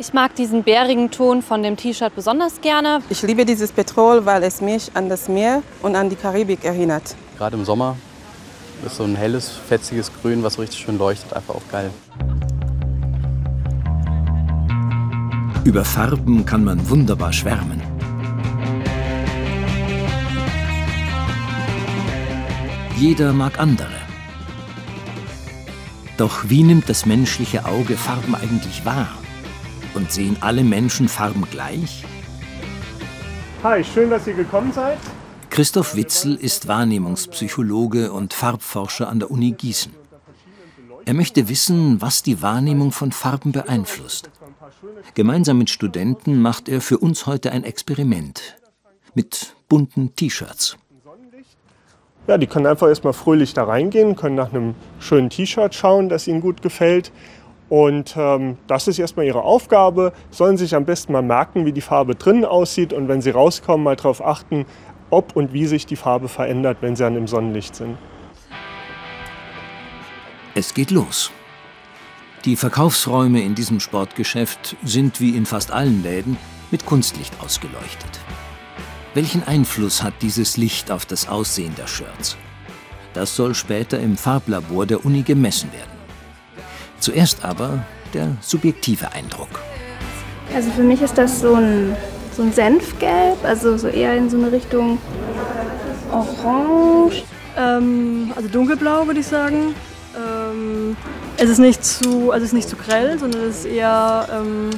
Ich mag diesen bärigen Ton von dem T-Shirt besonders gerne. Ich liebe dieses Petrol, weil es mich an das Meer und an die Karibik erinnert. Gerade im Sommer ist so ein helles, fetziges Grün, was so richtig schön leuchtet, einfach auch geil. Über Farben kann man wunderbar schwärmen. Jeder mag andere. Doch wie nimmt das menschliche Auge Farben eigentlich wahr? Und sehen alle Menschen Farben gleich? Hi, schön, dass ihr gekommen seid. Christoph Witzel ist Wahrnehmungspsychologe und Farbforscher an der Uni Gießen. Er möchte wissen, was die Wahrnehmung von Farben beeinflusst. Gemeinsam mit Studenten macht er für uns heute ein Experiment mit bunten T-Shirts. Ja, die können einfach erstmal fröhlich da reingehen, können nach einem schönen T-Shirt schauen, das ihnen gut gefällt. Und ähm, das ist erstmal ihre Aufgabe. Sollen sich am besten mal merken, wie die Farbe drinnen aussieht und wenn sie rauskommen, mal darauf achten, ob und wie sich die Farbe verändert, wenn sie dann im Sonnenlicht sind. Es geht los. Die Verkaufsräume in diesem Sportgeschäft sind wie in fast allen Läden mit Kunstlicht ausgeleuchtet. Welchen Einfluss hat dieses Licht auf das Aussehen der Shirts? Das soll später im Farblabor der Uni gemessen werden. Zuerst aber der subjektive Eindruck. Also für mich ist das so ein, so ein Senfgelb, also so eher in so eine Richtung Orange. Ähm, also dunkelblau würde ich sagen. Ähm, es ist nicht zu, also es ist nicht zu grell, sondern es ist eher, ähm,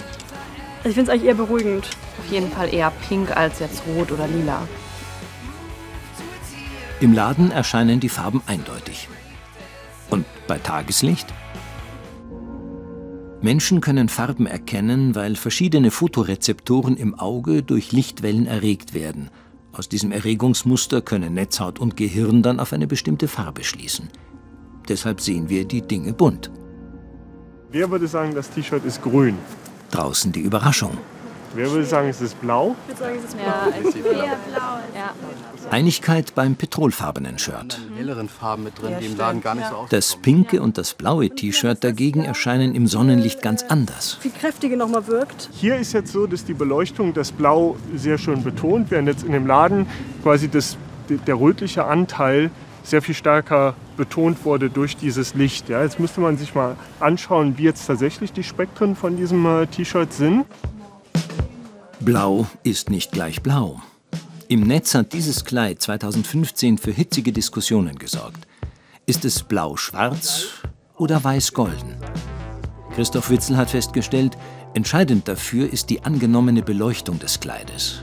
also ich finde es eigentlich eher beruhigend. Auf jeden Fall eher pink als jetzt rot oder lila. Im Laden erscheinen die Farben eindeutig. Und bei Tageslicht? Menschen können Farben erkennen, weil verschiedene Fotorezeptoren im Auge durch Lichtwellen erregt werden. Aus diesem Erregungsmuster können Netzhaut und Gehirn dann auf eine bestimmte Farbe schließen. Deshalb sehen wir die Dinge bunt. Wer würde sagen, das T-Shirt ist grün? Draußen die Überraschung. Wer würde sagen, es ist blau? Ich würde sagen, es ist blau. Ja, eher blau. Ja. Einigkeit beim petrolfarbenen Shirt. Helleren Farben mit drin, die im Laden gar nicht so aussehen. Das pinke und das blaue T-Shirt dagegen erscheinen im Sonnenlicht ganz anders. Viel kräftiger nochmal wirkt. Hier ist jetzt so, dass die Beleuchtung das Blau sehr schön betont, während jetzt in dem Laden quasi das, der rötliche Anteil sehr viel stärker betont wurde durch dieses Licht. Ja, jetzt müsste man sich mal anschauen, wie jetzt tatsächlich die Spektren von diesem äh, T-Shirt sind. Blau ist nicht gleich blau. Im Netz hat dieses Kleid 2015 für hitzige Diskussionen gesorgt. Ist es blau-schwarz oder weiß-golden? Christoph Witzel hat festgestellt, entscheidend dafür ist die angenommene Beleuchtung des Kleides.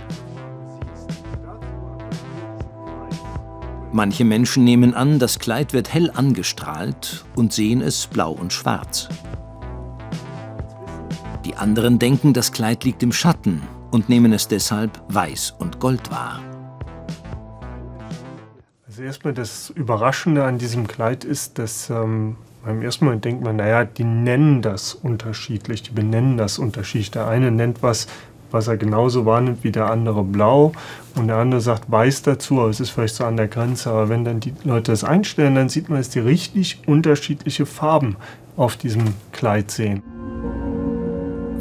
Manche Menschen nehmen an, das Kleid wird hell angestrahlt und sehen es blau und schwarz. Die anderen denken, das Kleid liegt im Schatten und nehmen es deshalb weiß und gold wahr. Also erstmal das Überraschende an diesem Kleid ist, dass ähm, beim ersten Mal denkt man, naja, die nennen das unterschiedlich, die benennen das unterschiedlich. Der eine nennt was, was er genauso wahrnimmt wie der andere blau und der andere sagt weiß dazu, aber es ist vielleicht so an der Grenze. Aber wenn dann die Leute das einstellen, dann sieht man, dass die richtig unterschiedliche Farben auf diesem Kleid sehen.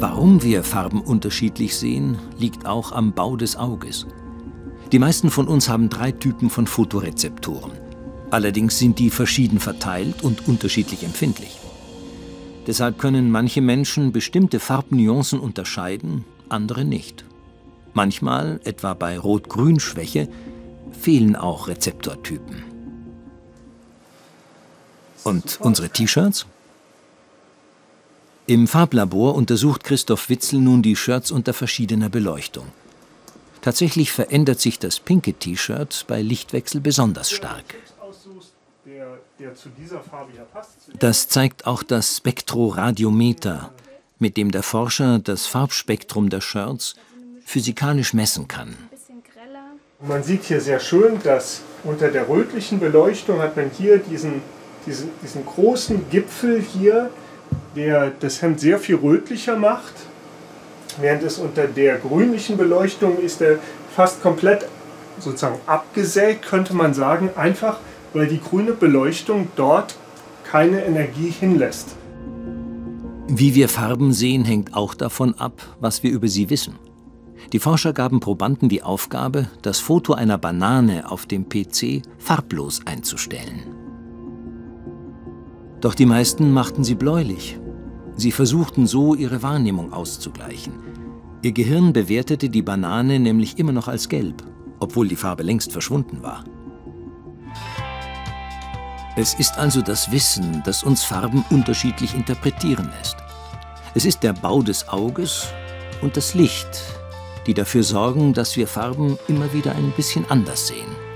Warum wir Farben unterschiedlich sehen, liegt auch am Bau des Auges. Die meisten von uns haben drei Typen von Fotorezeptoren. Allerdings sind die verschieden verteilt und unterschiedlich empfindlich. Deshalb können manche Menschen bestimmte Farbnuancen unterscheiden, andere nicht. Manchmal, etwa bei Rot-Grün-Schwäche, fehlen auch Rezeptortypen. Und unsere T-Shirts? Im Farblabor untersucht Christoph Witzel nun die Shirts unter verschiedener Beleuchtung. Tatsächlich verändert sich das pinke T-Shirt bei Lichtwechsel besonders stark. Das zeigt auch das Spektroradiometer, mit dem der Forscher das Farbspektrum der Shirts physikalisch messen kann. Man sieht hier sehr schön, dass unter der rötlichen Beleuchtung hat man hier diesen, diesen, diesen großen Gipfel hier, der das Hemd sehr viel rötlicher macht. Während es unter der grünlichen Beleuchtung ist er fast komplett sozusagen abgesägt, könnte man sagen, einfach weil die grüne Beleuchtung dort keine Energie hinlässt. Wie wir Farben sehen, hängt auch davon ab, was wir über sie wissen. Die Forscher gaben Probanden die Aufgabe, das Foto einer Banane auf dem PC farblos einzustellen. Doch die meisten machten sie bläulich. Sie versuchten so, ihre Wahrnehmung auszugleichen. Ihr Gehirn bewertete die Banane nämlich immer noch als gelb, obwohl die Farbe längst verschwunden war. Es ist also das Wissen, das uns Farben unterschiedlich interpretieren lässt. Es ist der Bau des Auges und das Licht, die dafür sorgen, dass wir Farben immer wieder ein bisschen anders sehen.